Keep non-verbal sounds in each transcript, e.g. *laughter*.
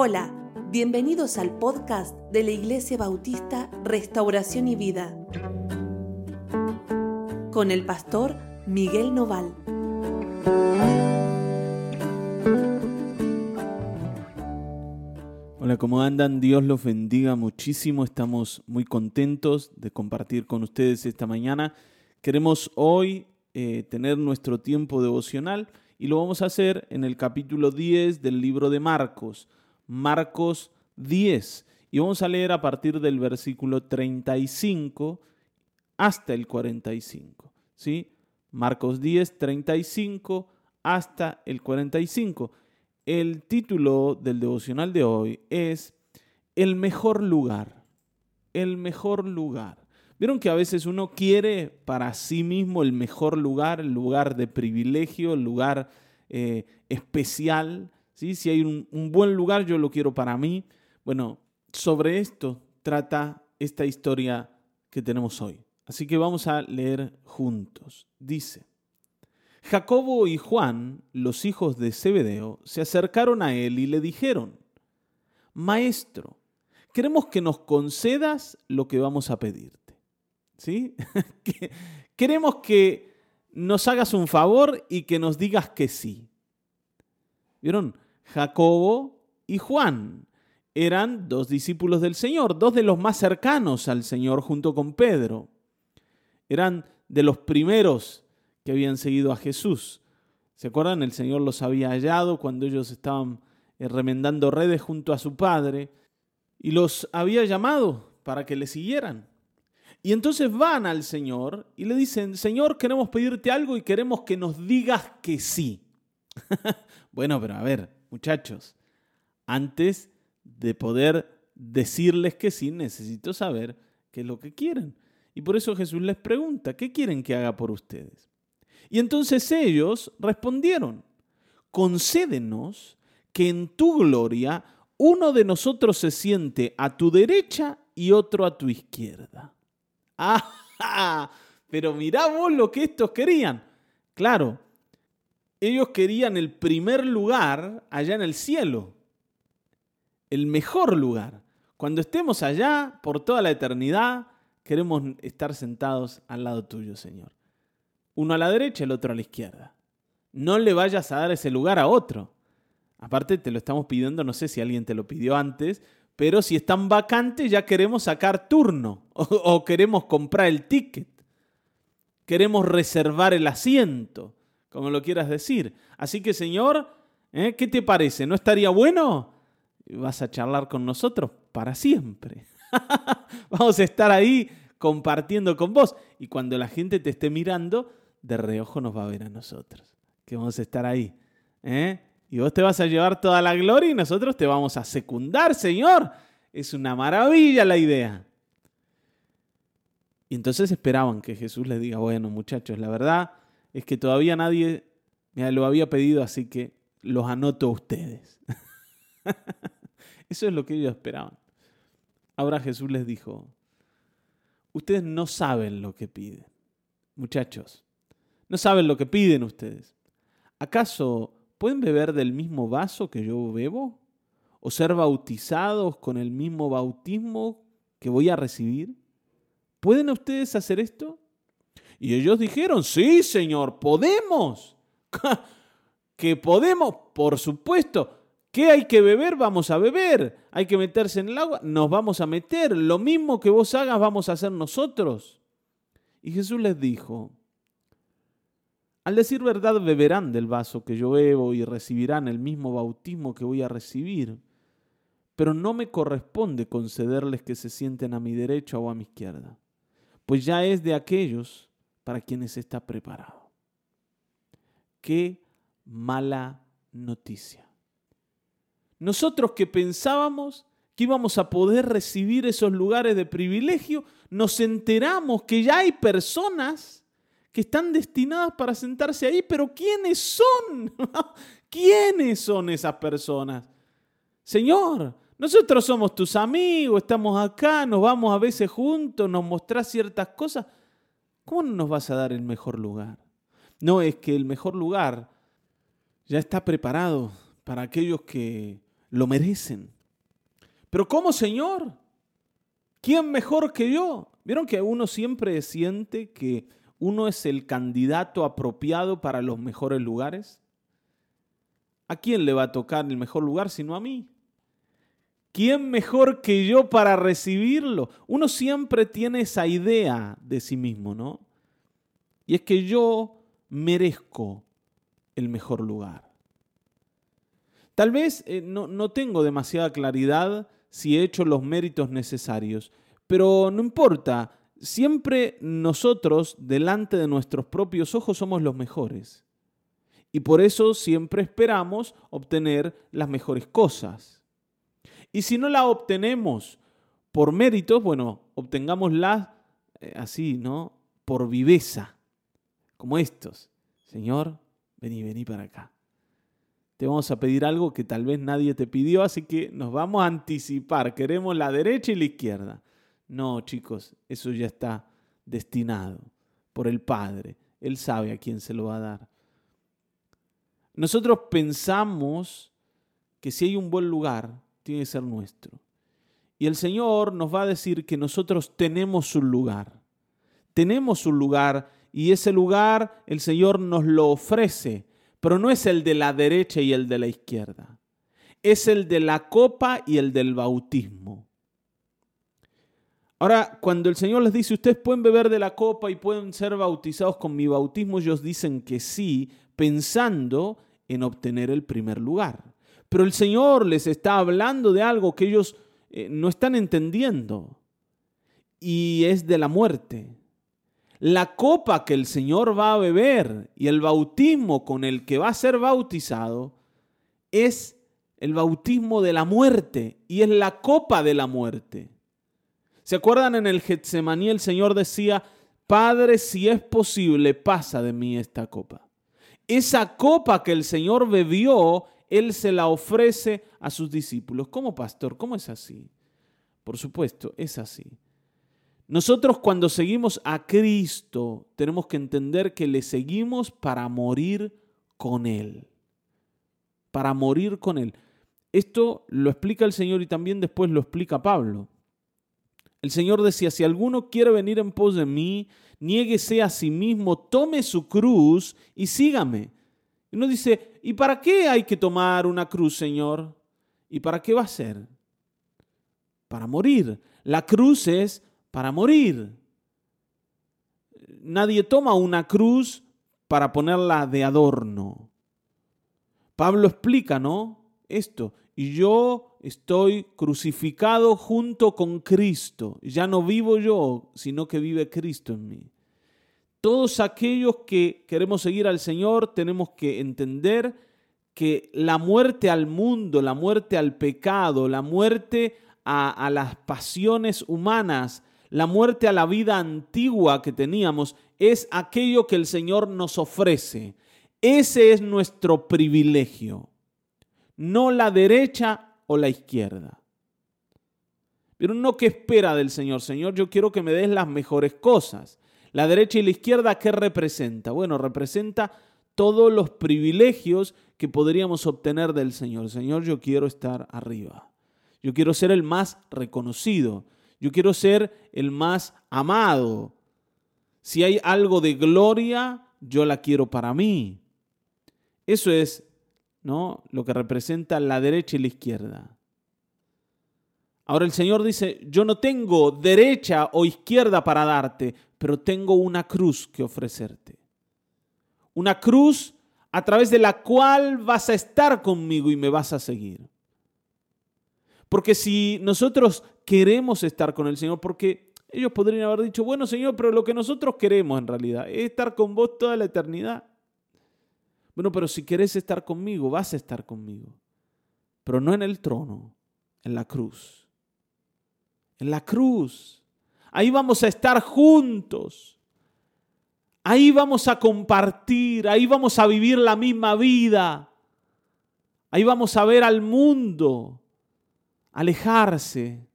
Hola, bienvenidos al podcast de la Iglesia Bautista Restauración y Vida con el pastor Miguel Noval. Hola, ¿cómo andan? Dios los bendiga muchísimo. Estamos muy contentos de compartir con ustedes esta mañana. Queremos hoy eh, tener nuestro tiempo devocional y lo vamos a hacer en el capítulo 10 del libro de Marcos. Marcos 10. Y vamos a leer a partir del versículo 35 hasta el 45. ¿sí? Marcos 10, 35 hasta el 45. El título del devocional de hoy es El mejor lugar. El mejor lugar. Vieron que a veces uno quiere para sí mismo el mejor lugar, el lugar de privilegio, el lugar eh, especial. ¿Sí? Si hay un, un buen lugar, yo lo quiero para mí. Bueno, sobre esto trata esta historia que tenemos hoy. Así que vamos a leer juntos. Dice, Jacobo y Juan, los hijos de Zebedeo, se acercaron a él y le dijeron, Maestro, queremos que nos concedas lo que vamos a pedirte. ¿sí? *laughs* Queremos que nos hagas un favor y que nos digas que sí. ¿Vieron? Jacobo y Juan eran dos discípulos del Señor, dos de los más cercanos al Señor junto con Pedro. Eran de los primeros que habían seguido a Jesús. ¿Se acuerdan? El Señor los había hallado cuando ellos estaban eh, remendando redes junto a su Padre y los había llamado para que le siguieran. Y entonces van al Señor y le dicen, Señor, queremos pedirte algo y queremos que nos digas que sí. *laughs* bueno, pero a ver, muchachos, antes de poder decirles que sí, necesito saber qué es lo que quieren. Y por eso Jesús les pregunta, ¿qué quieren que haga por ustedes? Y entonces ellos respondieron, concédenos que en tu gloria uno de nosotros se siente a tu derecha y otro a tu izquierda. *laughs* Ah, pero mirá vos lo que estos querían. Claro, ellos querían el primer lugar allá en el cielo, el mejor lugar. Cuando estemos allá por toda la eternidad, queremos estar sentados al lado tuyo, Señor. Uno a la derecha, el otro a la izquierda. No le vayas a dar ese lugar a otro. Aparte, te lo estamos pidiendo, no sé si alguien te lo pidió antes, pero si están vacantes ya queremos sacar turno *laughs* o, queremos comprar el ticket. Queremos reservar el asiento, como lo quieras decir. Así que, Señor, ¿eh? ¿qué te parece? ¿No estaría bueno? Vas a charlar con nosotros para siempre. *laughs* Vamos a estar ahí compartiendo con vos. Y cuando la gente te esté mirando, de reojo nos va a ver a nosotros. Que vamos a estar ahí. ¿eh? Y vos te vas a llevar toda la gloria y nosotros te vamos a secundar, Señor. Es una maravilla la idea. Y entonces esperaban que Jesús les diga, bueno muchachos, la verdad es que todavía nadie me lo había pedido, así que los anoto a ustedes. *laughs* Eso es lo que ellos esperaban. Ahora Jesús les dijo, ustedes no saben lo que piden. Muchachos, no saben lo que piden ustedes. ¿Acaso ¿pueden beber del mismo vaso que yo bebo? ¿O ser bautizados con el mismo bautismo que voy a recibir? ¿Pueden ustedes hacer esto? Y ellos dijeron, sí, Señor, podemos. *laughs* que podemos, por supuesto. ¿Qué hay que beber? Vamos a beber. Hay que meterse en el agua, nos vamos a meter. Lo mismo que vos hagas, vamos a hacer nosotros. Y Jesús les dijo, al decir verdad, beberán del vaso que yo bebo y recibirán el mismo bautismo que voy a recibir. Pero no me corresponde concederles que se sienten a mi derecha o a mi izquierda, pues ya es de aquellos para quienes está preparado. Qué mala noticia. Nosotros que pensábamos que íbamos a poder recibir esos lugares de privilegio, nos enteramos que ya hay personas que están destinadas para sentarse ahí, pero ¿quiénes son? *laughs* ¿Quiénes son esas personas? Señor, nosotros somos tus amigos, estamos acá, nos vamos a veces juntos, nos mostrás ciertas cosas. ¿Cómo no nos vas a dar el mejor lugar? No, es que el mejor lugar ya está preparado para aquellos que lo merecen. Pero ¿cómo, Señor? ¿Quién mejor que yo? ¿Vieron que uno siempre siente que uno es el candidato apropiado para los mejores lugares? ¿A quién le va a tocar el mejor lugar sino a mí? ¿Quién mejor que yo para recibirlo? Uno siempre tiene esa idea de sí mismo, ¿no? Y es que yo merezco el mejor lugar. Tal vez eh, no, no tengo demasiada claridad si he hecho los méritos necesarios, pero no importa, siempre nosotros delante de nuestros propios ojos somos los mejores. Y por eso siempre esperamos obtener las mejores cosas. Y si no la obtenemos por méritos, bueno, obtengámosla eh, así, ¿no? Por viveza, como estos. Señor, vení, vení para acá. Te vamos a pedir algo que tal vez nadie te pidió, así que nos vamos a anticipar. Queremos la derecha y la izquierda. No, chicos, eso ya está destinado por el Padre. Él sabe a quién se lo va a dar. Nosotros pensamos que si hay un buen lugar, tiene que ser nuestro. Y el Señor nos va a decir que nosotros tenemos un lugar. Tenemos un lugar y ese lugar el Señor nos lo ofrece, pero no es el de la derecha y el de la izquierda. Es el de la copa y el del bautismo. Ahora, cuando el Señor les dice, ustedes pueden beber de la copa y pueden ser bautizados con mi bautismo, ellos dicen que sí, pensando en obtener el primer lugar. Pero el Señor les está hablando de algo que ellos eh, no están entendiendo y es de la muerte. La copa que el Señor va a beber y el bautismo con el que va a ser bautizado es el bautismo de la muerte y es la copa de la muerte. ¿Se acuerdan en el Getsemaní el Señor decía, Padre, si es posible, pasa de mí esta copa? Esa copa que el Señor bebió él se la ofrece a sus discípulos. ¿Cómo pastor? ¿Cómo es así? Por supuesto, es así. Nosotros cuando seguimos a Cristo tenemos que entender que le seguimos para morir con Él. Para morir con Él. Esto lo explica el Señor y también después lo explica Pablo. El Señor decía, si alguno quiere venir en pos de mí, niéguese a sí mismo, tome su cruz y sígame. Y uno dice, ¿y para qué hay que tomar una cruz, Señor? ¿Y para qué va a ser? Para morir. La cruz es para morir. Nadie toma una cruz para ponerla de adorno. Pablo explica, ¿no? Esto. Y yo estoy crucificado junto con Cristo. Ya no vivo yo, sino que vive Cristo en mí. Todos aquellos que queremos seguir al Señor tenemos que entender que la muerte al mundo, la muerte al pecado, la muerte a, las pasiones humanas, la muerte a la vida antigua que teníamos, es aquello que el Señor nos ofrece. Ese es nuestro privilegio, no la derecha o la izquierda. Pero no que espera del Señor, Señor, yo quiero que me des las mejores cosas. La derecha y la izquierda, ¿qué representa? Bueno, representa todos los privilegios que podríamos obtener del Señor. Señor, yo quiero estar arriba. Yo quiero ser el más reconocido. Yo quiero ser el más amado. Si hay algo de gloria, yo la quiero para mí. Eso es ¿no? lo que representa la derecha y la izquierda. Ahora el Señor dice, yo no tengo derecha o izquierda para darte, pero tengo una cruz que ofrecerte. Una cruz a través de la cual vas a estar conmigo y me vas a seguir. Porque si nosotros queremos estar con el Señor, porque ellos podrían haber dicho, bueno Señor, pero lo que nosotros queremos en realidad es estar con vos toda la eternidad. Bueno, pero si querés estar conmigo, vas a estar conmigo. Pero no en el trono, en la cruz. En la cruz. Ahí vamos a estar juntos. Ahí vamos a compartir, ahí vamos a vivir la misma vida. Ahí vamos a ver al mundo alejarse.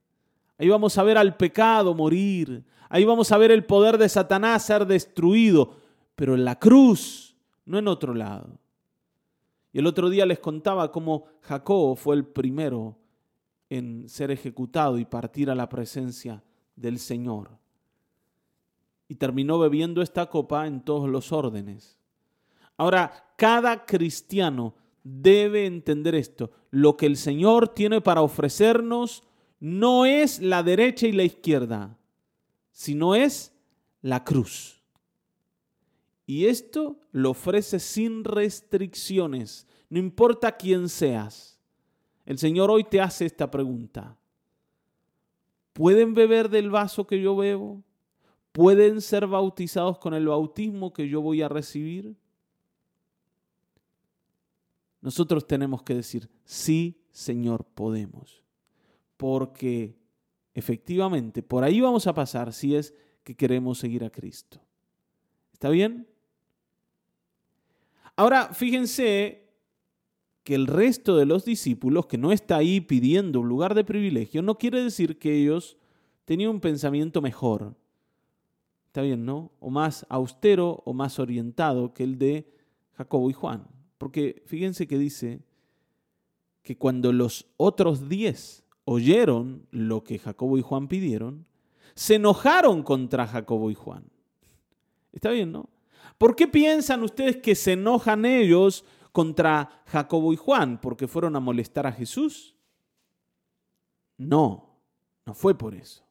Ahí vamos a ver al pecado morir. Ahí vamos a ver el poder de Satanás ser destruido. Pero en la cruz, no en otro lado. Y el otro día les contaba cómo Jacob fue el primero en ser ejecutado y partir a la presencia del Señor. Y terminó bebiendo esta copa en todos los órdenes. Ahora, cada cristiano debe entender esto. Lo que el Señor tiene para ofrecernos no es la derecha y la izquierda, sino es la cruz. Y esto lo ofrece sin restricciones, no importa quién seas. El Señor hoy te hace esta pregunta. ¿Pueden beber del vaso que yo bebo? ¿Pueden ser bautizados con el bautismo que yo voy a recibir? Nosotros tenemos que decir, sí, Señor, podemos. Porque efectivamente, por ahí vamos a pasar si es que queremos seguir a Cristo. ¿Está bien? Ahora, fíjense que el resto de los discípulos, que no está ahí pidiendo un lugar de privilegio, no quiere decir que ellos tenían un pensamiento mejor. ¿Está bien, no? O más austero o más orientado que el de Jacobo y Juan. Porque fíjense que dice que cuando los otros diez oyeron lo que Jacobo y Juan pidieron, se enojaron contra Jacobo y Juan. Está bien, ¿no? ¿Por qué piensan ustedes que se enojan ellos contra Jacobo y Juan? ¿Porque fueron a molestar a Jesús? No, no fue por eso.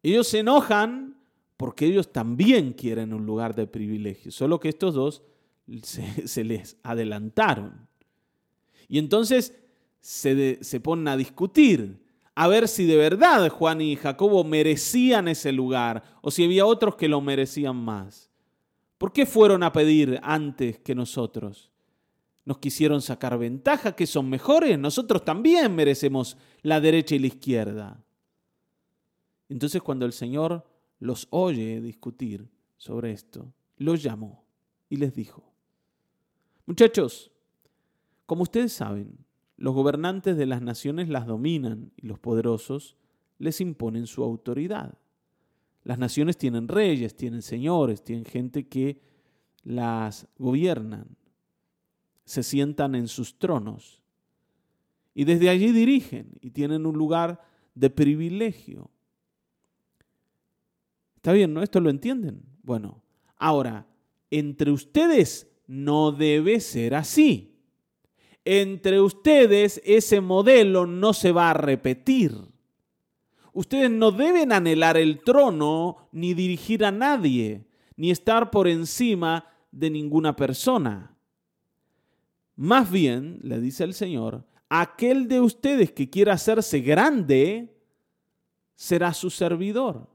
Ellos se enojan porque ellos también quieren un lugar de privilegio, solo que estos dos se, *laughs* les adelantaron. Y entonces se, se ponen a discutir, a ver si de verdad Juan y Jacobo merecían ese lugar o si había otros que lo merecían más. ¿Por qué fueron a pedir antes que nosotros? ¿Nos quisieron sacar ventaja que son mejores? Nosotros también merecemos la derecha y la izquierda. Entonces cuando el Señor los oye discutir sobre esto, los llamó y les dijo, Muchachos, como ustedes saben, los gobernantes de las naciones las dominan y los poderosos les imponen su autoridad. Las naciones tienen reyes, tienen señores, tienen gente que las gobiernan, se sientan en sus tronos y desde allí dirigen y tienen un lugar de privilegio. ¿Está bien, no? ¿Esto lo entienden? Bueno, ahora, entre ustedes no debe ser así. Entre ustedes ese modelo no se va a repetir. Ustedes no deben anhelar el trono ni dirigir a nadie, ni estar por encima de ninguna persona. Más bien, le dice el Señor, aquel de ustedes que quiera hacerse grande será su servidor.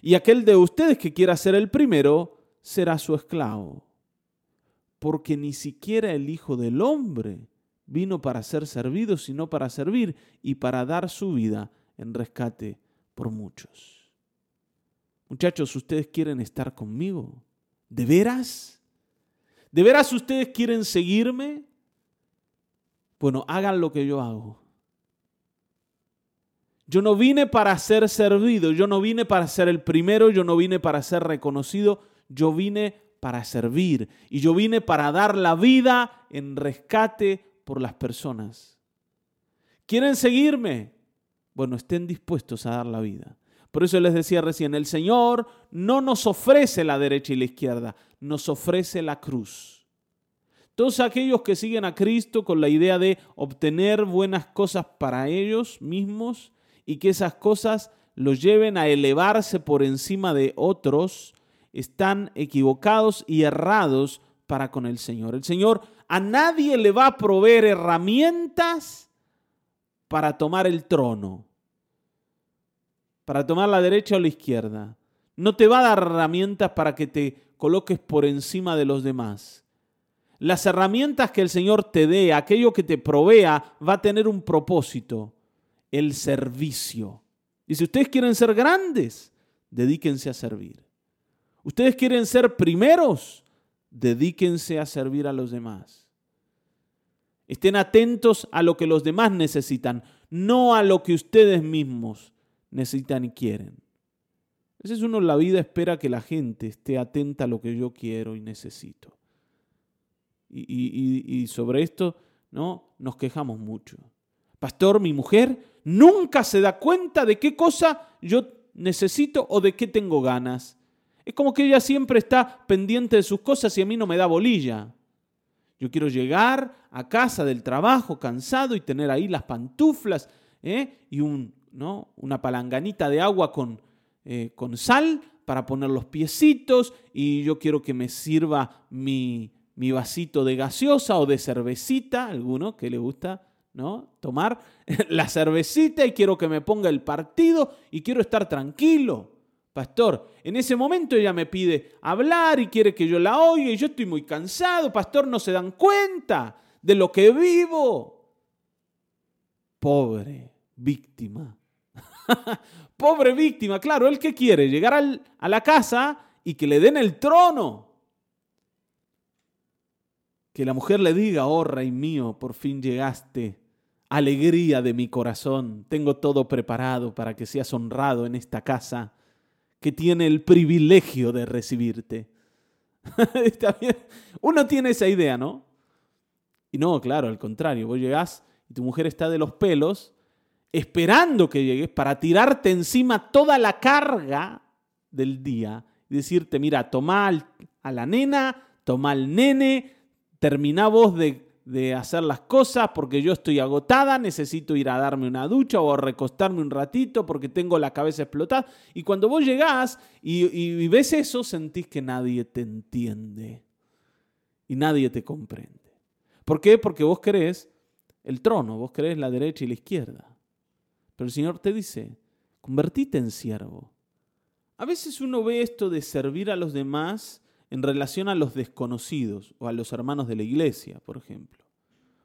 Y aquel de ustedes que quiera ser el primero será su esclavo porque ni siquiera el Hijo del Hombre vino para ser servido, sino para servir y para dar su vida en rescate por muchos. Muchachos, ¿ustedes quieren estar conmigo? ¿De veras? ¿De veras ustedes quieren seguirme? Bueno, hagan lo que yo hago. Yo no vine para ser servido, yo no vine para ser el primero, yo no vine para ser reconocido, yo vine para servir y yo vine para dar la vida en rescate por las personas. ¿Quieren seguirme? Bueno, estén dispuestos a dar la vida. Por eso les decía recién, el Señor no nos ofrece la derecha y la izquierda, nos ofrece la cruz. Todos aquellos que siguen a Cristo con la idea de obtener buenas cosas para ellos mismos y que esas cosas los lleven a elevarse por encima de otros, están equivocados y errados para con el Señor. El Señor a nadie le va a proveer herramientas para tomar el trono, para tomar la derecha o la izquierda. No te va a dar herramientas para que te coloques por encima de los demás. Las herramientas que el Señor te dé, aquello que te provea, va a tener un propósito, el servicio. Y si ustedes quieren ser grandes, dedíquense a servir. Ustedes quieren ser primeros, dedíquense a servir a los demás. Estén atentos a lo que los demás necesitan, no a lo que ustedes mismos necesitan y quieren. Ese es uno, la vida espera que la gente esté atenta a lo que yo quiero y necesito. y, sobre esto ¿no? nos quejamos mucho. Pastor, mi mujer nunca se da cuenta de qué cosa yo necesito o de qué tengo ganas. Es como que ella siempre está pendiente de sus cosas y a mí no me da bolilla. Yo quiero llegar a casa del trabajo cansado y tener ahí las pantuflas ¿eh? y un, ¿no? una palanganita de agua con, eh, con sal para poner los piecitos y yo quiero que me sirva mi, mi vasito de gaseosa o de cervecita, alguno que le gusta ¿no? tomar *laughs* la cervecita y quiero que me ponga el partido y quiero estar tranquilo. Pastor, en ese momento ella me pide hablar y quiere que yo la oiga y yo estoy muy cansado. Pastor, no se dan cuenta de lo que vivo. Pobre víctima. *laughs* Pobre víctima, claro, él que quiere llegar a la casa y que le den el trono. Que la mujer le diga, oh rey mío, por fin llegaste. Alegría de mi corazón, tengo todo preparado para que seas honrado en esta casa que tiene el privilegio de recibirte. *laughs* Uno tiene esa idea, ¿no? Y no, claro, al contrario, vos llegás y tu mujer está de los pelos esperando que llegues para tirarte encima toda la carga del día y decirte, mira, toma a la nena, toma al nene, termina vos de de hacer las cosas porque yo estoy agotada, necesito ir a darme una ducha o a recostarme un ratito porque tengo la cabeza explotada. Y cuando vos llegás y, ves eso, sentís que nadie te entiende y nadie te comprende. ¿Por qué? Porque vos querés el trono, vos querés la derecha y la izquierda. Pero el Señor te dice, convertite en siervo. A veces uno ve esto de servir a los demás en relación a los desconocidos o a los hermanos de la iglesia, por ejemplo.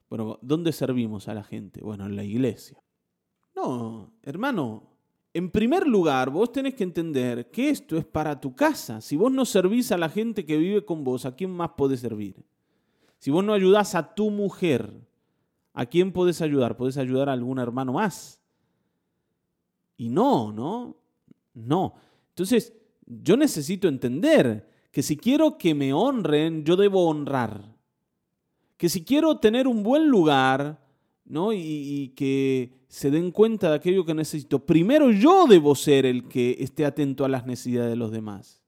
Bueno, ¿dónde servimos a la gente? Bueno, en la iglesia. No, hermano, en primer lugar, vos tenés que entender que esto es para tu casa. Si vos no servís a la gente que vive con vos, ¿a quién más podés servir? Si vos no ayudás a tu mujer, ¿a quién podés ayudar? ¿Podés ayudar a algún hermano más? Y no, ¿no? No. Entonces, yo necesito entender que si quiero que me honren, yo debo honrar. Que si quiero tener un buen lugar, ¿no? Y, que se den cuenta de aquello que necesito, primero yo debo ser el que esté atento a las necesidades de los demás.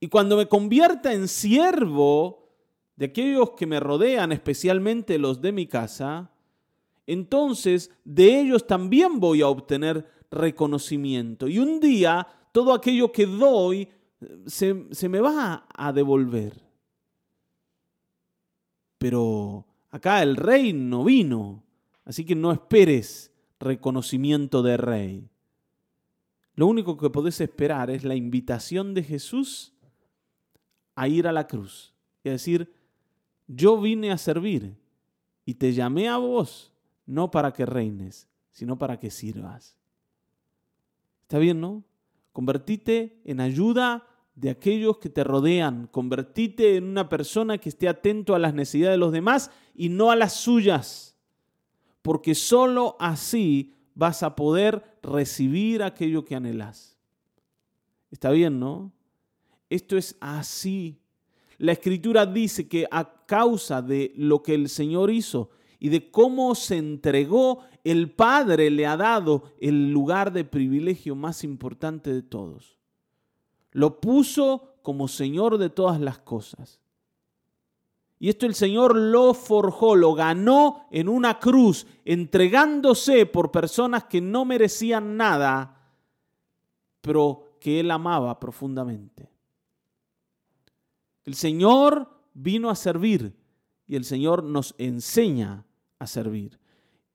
Y cuando me convierta en siervo de aquellos que me rodean, especialmente los de mi casa, entonces de ellos también voy a obtener reconocimiento. Y un día todo aquello que doy se, me va a devolver. Pero acá el rey no vino, así que no esperes reconocimiento de rey. Lo único que podés esperar es la invitación de Jesús a ir a la cruz y a decir, yo vine a servir y te llamé a vos, no para que reines, sino para que sirvas. ¿Está bien, no? Convertite en ayuda de aquellos que te rodean. Convertite en una persona que esté atento a las necesidades de los demás y no a las suyas. Porque sólo así vas a poder recibir aquello que anhelas. Está bien, ¿no? Esto es así. La escritura dice que a causa de lo que el Señor hizo y de cómo se entregó, el Padre le ha dado el lugar de privilegio más importante de todos lo puso como Señor de todas las cosas. Y esto el Señor lo forjó, lo ganó en una cruz, entregándose por personas que no merecían nada, pero que Él amaba profundamente. El Señor vino a servir y el Señor nos enseña a servir.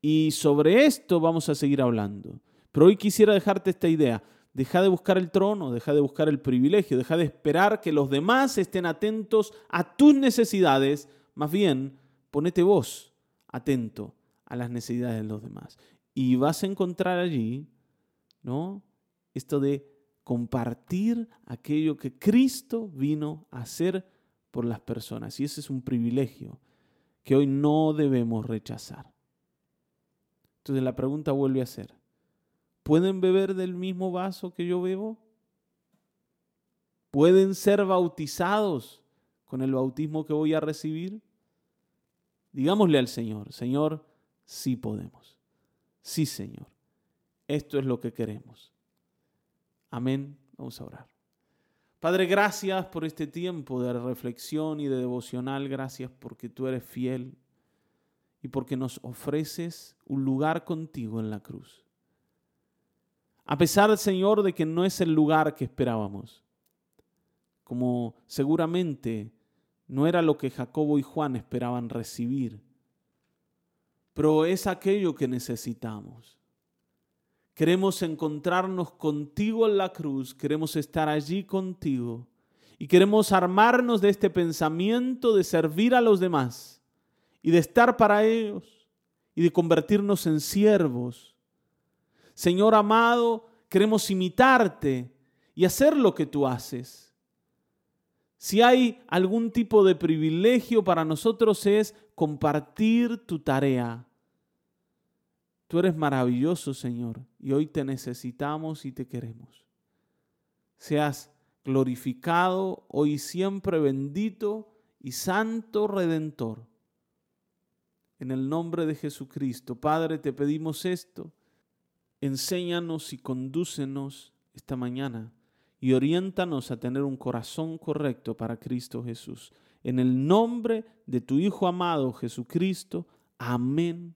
Y sobre esto vamos a seguir hablando. Pero hoy quisiera dejarte esta idea. Deja de buscar el trono, deja de buscar el privilegio, deja de esperar que los demás estén atentos a tus necesidades. Más bien, ponete vos atento a las necesidades de los demás. Y vas a encontrar allí, ¿no? Esto de compartir aquello que Cristo vino a hacer por las personas. Y ese es un privilegio que hoy no debemos rechazar. Entonces la pregunta vuelve a ser, ¿Pueden beber del mismo vaso que yo bebo? ¿Pueden ser bautizados con el bautismo que voy a recibir? Digámosle al Señor, Señor, sí podemos. Sí, Señor. Esto es lo que queremos. Amén. Vamos a orar. Padre, gracias por este tiempo de reflexión y de devocional. Gracias porque tú eres fiel y porque nos ofreces un lugar contigo en la cruz. A pesar, Señor, de que no es el lugar que esperábamos, como seguramente no era lo que Jacobo y Juan esperaban recibir, pero es aquello que necesitamos. Queremos encontrarnos contigo en la cruz, queremos estar allí contigo y queremos armarnos de este pensamiento de servir a los demás y de estar para ellos y de convertirnos en siervos. Señor amado, queremos imitarte y hacer lo que tú haces. Si hay algún tipo de privilegio para nosotros es compartir tu tarea. Tú eres maravilloso, Señor, y hoy te necesitamos y te queremos. Seas glorificado hoy siempre bendito y santo redentor. En el nombre de Jesucristo, Padre, te pedimos esto. Enséñanos y condúcenos esta mañana y oriéntanos a tener un corazón correcto para Cristo Jesús. En el nombre de tu Hijo amado Jesucristo. Amén,